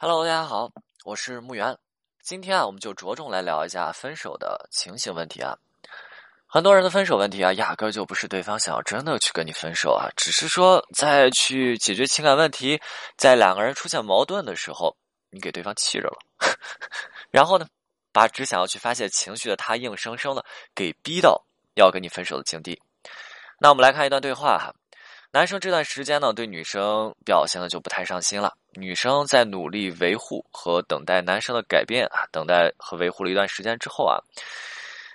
Hello，大家好，我是木源。今天啊，我们就着重来聊一下分手的情形问题啊。很多人的分手问题啊，压根就不是对方想要真的去跟你分手啊，只是说在去解决情感问题，在两个人出现矛盾的时候，你给对方气着了，然后呢，把只想要去发泄情绪的他，硬生生的给逼到要跟你分手的境地。那我们来看一段对话哈。男生这段时间呢，对女生表现的就不太上心了。女生在努力维护和等待男生的改变啊，等待和维护了一段时间之后啊，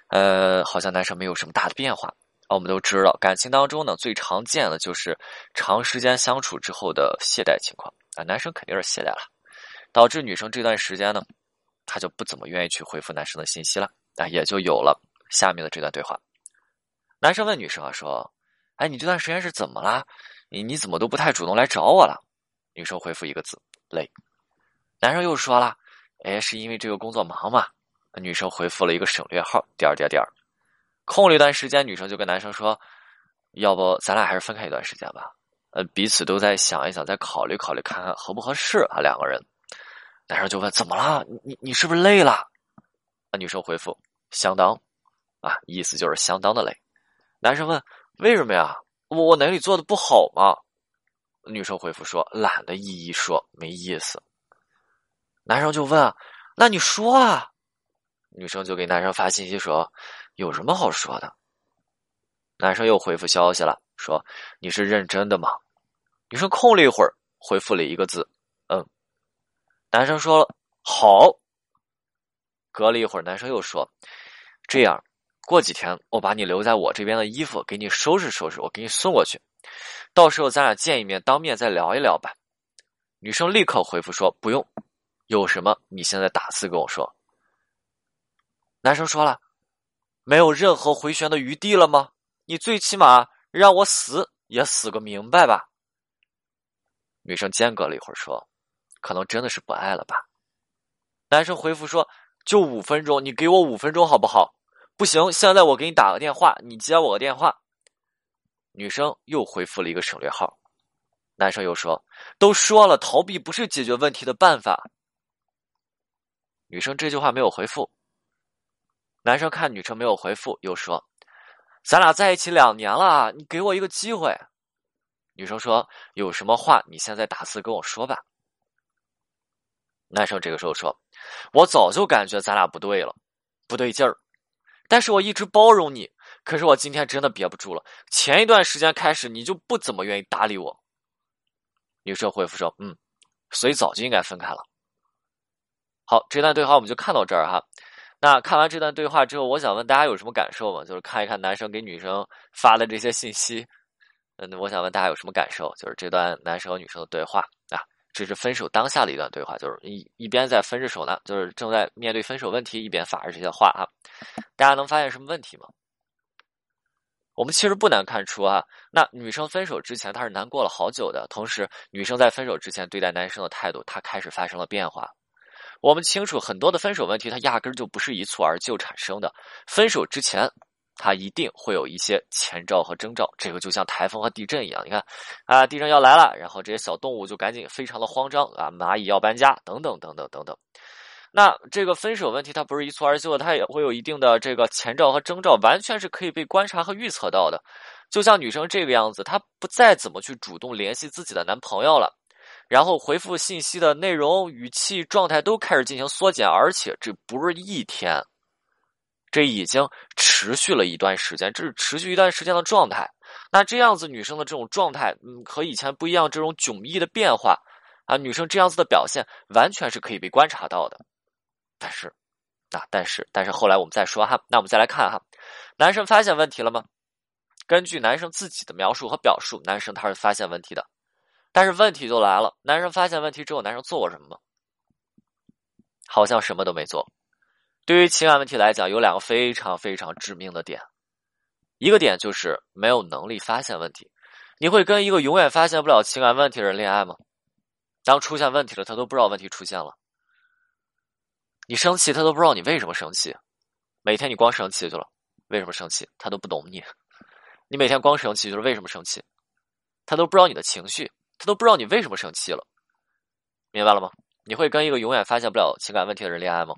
呃，好像男生没有什么大的变化啊。我们都知道，感情当中呢，最常见的就是长时间相处之后的懈怠情况啊，男生肯定是懈怠了，导致女生这段时间呢，她就不怎么愿意去回复男生的信息了啊，也就有了下面的这段对话。男生问女生啊，说。哎，你这段时间是怎么了？你你怎么都不太主动来找我了？女生回复一个字：累。男生又说了：哎，是因为这个工作忙嘛？女生回复了一个省略号：点点点。空了一段时间，女生就跟男生说：要不咱俩还是分开一段时间吧？呃，彼此都在想一想，再考虑考虑，看看合不合适啊？两个人。男生就问：怎么了？你你是不是累了？啊女生回复：相当。啊，意思就是相当的累。男生问。为什么呀？我我哪里做的不好吗？女生回复说：“懒得一一说，没意思。”男生就问：“那你说啊？”女生就给男生发信息说：“有什么好说的？”男生又回复消息了，说：“你是认真的吗？”女生空了一会儿，回复了一个字：“嗯。”男生说：“好。”隔了一会儿，男生又说：“这样。”过几天，我把你留在我这边的衣服给你收拾收拾，我给你送过去。到时候咱俩见一面，当面再聊一聊吧。女生立刻回复说：“不用，有什么你现在打字跟我说。”男生说了：“没有任何回旋的余地了吗？你最起码让我死也死个明白吧。”女生间隔了一会儿说：“可能真的是不爱了吧。”男生回复说：“就五分钟，你给我五分钟好不好？”不行，现在我给你打个电话，你接我个电话。女生又回复了一个省略号，男生又说：“都说了，逃避不是解决问题的办法。”女生这句话没有回复。男生看女生没有回复，又说：“咱俩在一起两年了，你给我一个机会。”女生说：“有什么话你现在打字跟我说吧。”男生这个时候说：“我早就感觉咱俩不对了，不对劲儿。”但是我一直包容你，可是我今天真的憋不住了。前一段时间开始，你就不怎么愿意搭理我。女生回复说：“嗯，所以早就应该分开了。”好，这段对话我们就看到这儿哈。那看完这段对话之后，我想问大家有什么感受吗？就是看一看男生给女生发的这些信息，嗯，我想问大家有什么感受？就是这段男生和女生的对话。这是分手当下的一段对话，就是一一边在分着手呢，就是正在面对分手问题，一边发着这些话啊。大家能发现什么问题吗？我们其实不难看出啊，那女生分手之前她是难过了好久的，同时女生在分手之前对待男生的态度，她开始发生了变化。我们清楚很多的分手问题，它压根儿就不是一蹴而就产生的，分手之前。它一定会有一些前兆和征兆，这个就像台风和地震一样。你看，啊，地震要来了，然后这些小动物就赶紧非常的慌张啊，蚂蚁要搬家，等等等等等等。那这个分手问题，它不是一蹴而就的，它也会有一定的这个前兆和征兆，完全是可以被观察和预测到的。就像女生这个样子，她不再怎么去主动联系自己的男朋友了，然后回复信息的内容、语气、状态都开始进行缩减，而且这不是一天。这已经持续了一段时间，这是持续一段时间的状态。那这样子女生的这种状态，嗯，和以前不一样，这种迥异的变化啊，女生这样子的表现，完全是可以被观察到的。但是，啊，但是，但是后来我们再说哈，那我们再来看哈，男生发现问题了吗？根据男生自己的描述和表述，男生他是发现问题的。但是问题就来了，男生发现问题之后，男生做过什么吗？好像什么都没做。对于情感问题来讲，有两个非常非常致命的点，一个点就是没有能力发现问题。你会跟一个永远发现不了情感问题的人恋爱吗？当出现问题了，他都不知道问题出现了。你生气，他都不知道你为什么生气。每天你光生气去了，为什么生气？他都不懂你。你每天光生气就是为什么生气？他都不知道你的情绪，他都不知道你为什么生气了。明白了吗？你会跟一个永远发现不了情感问题的人恋爱吗？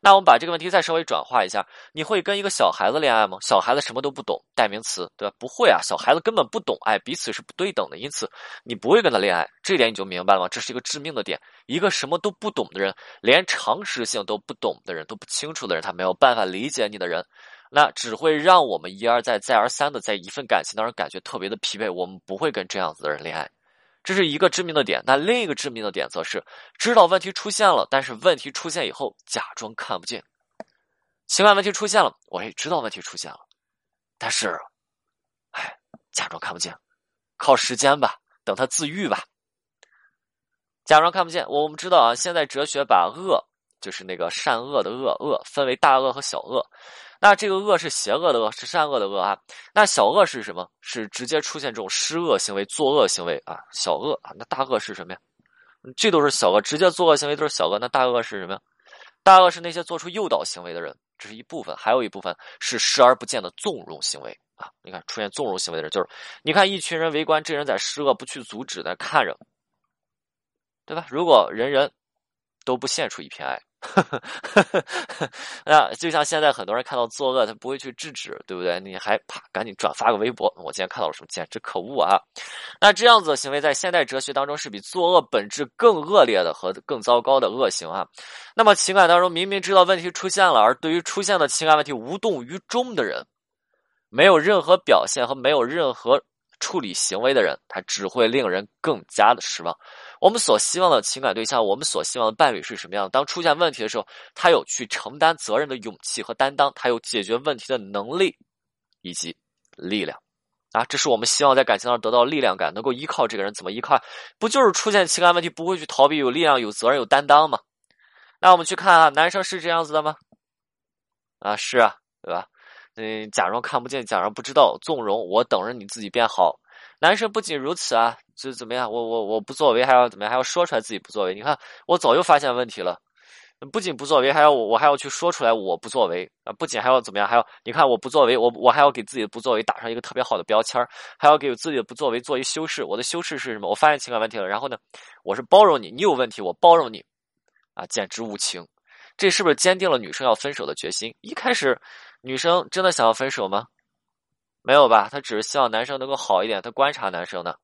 那我们把这个问题再稍微转化一下，你会跟一个小孩子恋爱吗？小孩子什么都不懂，代名词，对吧？不会啊，小孩子根本不懂爱，彼此是不对等的，因此你不会跟他恋爱，这点你就明白了吗？这是一个致命的点。一个什么都不懂的人，连常识性都不懂的人，都不清楚的人，他没有办法理解你的人，那只会让我们一而再、再而三的在一份感情当中感觉特别的疲惫。我们不会跟这样子的人恋爱。这是一个致命的点，那另一个致命的点则是知道问题出现了，但是问题出现以后假装看不见。情感问题出现了，我也知道问题出现了，但是，哎，假装看不见，靠时间吧，等他自愈吧。假装看不见，我们知道啊，现在哲学把恶，就是那个善恶的恶，恶分为大恶和小恶。那这个恶是邪恶的恶，是善恶的恶啊。那小恶是什么？是直接出现这种施恶行为、作恶行为啊。小恶啊，那大恶是什么呀？这都是小恶，直接作恶行为都是小恶。那大恶是什么呀？大恶是那些做出诱导行为的人，这是一部分，还有一部分是视而不见的纵容行为啊。你看，出现纵容行为的人，就是你看一群人围观这人在施恶，不去阻止在看着，对吧？如果人人都不献出一片爱。呵呵呵呵呵，那就像现在很多人看到作恶，他不会去制止，对不对？你还啪赶紧转发个微博，我今天看到了什么，简直可恶啊！那这样子的行为在现代哲学当中是比作恶本质更恶劣的和更糟糕的恶行啊。那么情感当中明明知道问题出现了，而对于出现的情感问题无动于衷的人，没有任何表现和没有任何。处理行为的人，他只会令人更加的失望。我们所希望的情感对象，我们所希望的伴侣是什么样？当出现问题的时候，他有去承担责任的勇气和担当，他有解决问题的能力以及力量啊！这是我们希望在感情上得到力量感，能够依靠这个人。怎么依靠？不就是出现情感问题不会去逃避，有力量、有责任、有担当吗？那我们去看啊，男生是这样子的吗？啊，是啊，对吧？嗯，假装看不见，假装不知道，纵容我，等着你自己变好。男生不仅如此啊，这怎么样？我我我不作为，还要怎么样？还要说出来自己不作为。你看，我早就发现问题了，不仅不作为，还要我我还要去说出来我不作为啊！不仅还要怎么样？还要你看我不作为，我我还要给自己的不作为打上一个特别好的标签还要给自己的不作为做一修饰。我的修饰是什么？我发现情感问题了，然后呢，我是包容你，你有问题我包容你，啊，简直无情。这是不是坚定了女生要分手的决心？一开始。女生真的想要分手吗？没有吧，她只是希望男生能够好一点，她观察男生呢。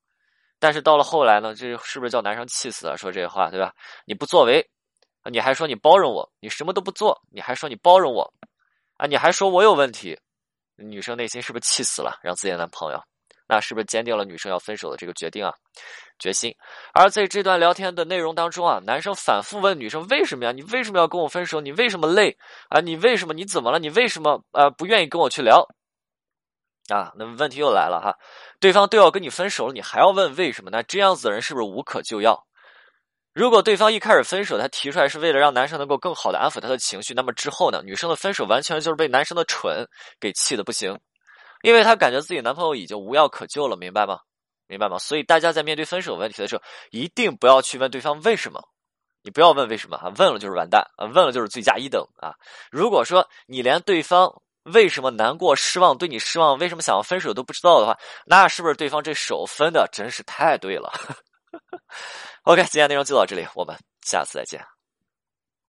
但是到了后来呢，这是不是叫男生气死了？说这话对吧？你不作为，你还说你包容我，你什么都不做，你还说你包容我，啊，你还说我有问题，女生内心是不是气死了？让自己的男朋友。那是不是坚定了女生要分手的这个决定啊？决心。而在这段聊天的内容当中啊，男生反复问女生：“为什么呀？你为什么要跟我分手？你为什么累啊？你为什么？你怎么了？你为什么呃不愿意跟我去聊？”啊，那么问题又来了哈，对方都要跟你分手了，你还要问为什么？那这样子的人是不是无可救药？如果对方一开始分手，他提出来是为了让男生能够更好的安抚他的情绪，那么之后呢，女生的分手完全就是被男生的蠢给气的不行。因为她感觉自己男朋友已经无药可救了，明白吗？明白吗？所以大家在面对分手问题的时候，一定不要去问对方为什么，你不要问为什么啊，问了就是完蛋啊，问了就是罪加一等啊。如果说你连对方为什么难过、失望、对你失望、为什么想要分手都不知道的话，那是不是对方这手分的真是太对了？OK，今天内容就到这里，我们下次再见。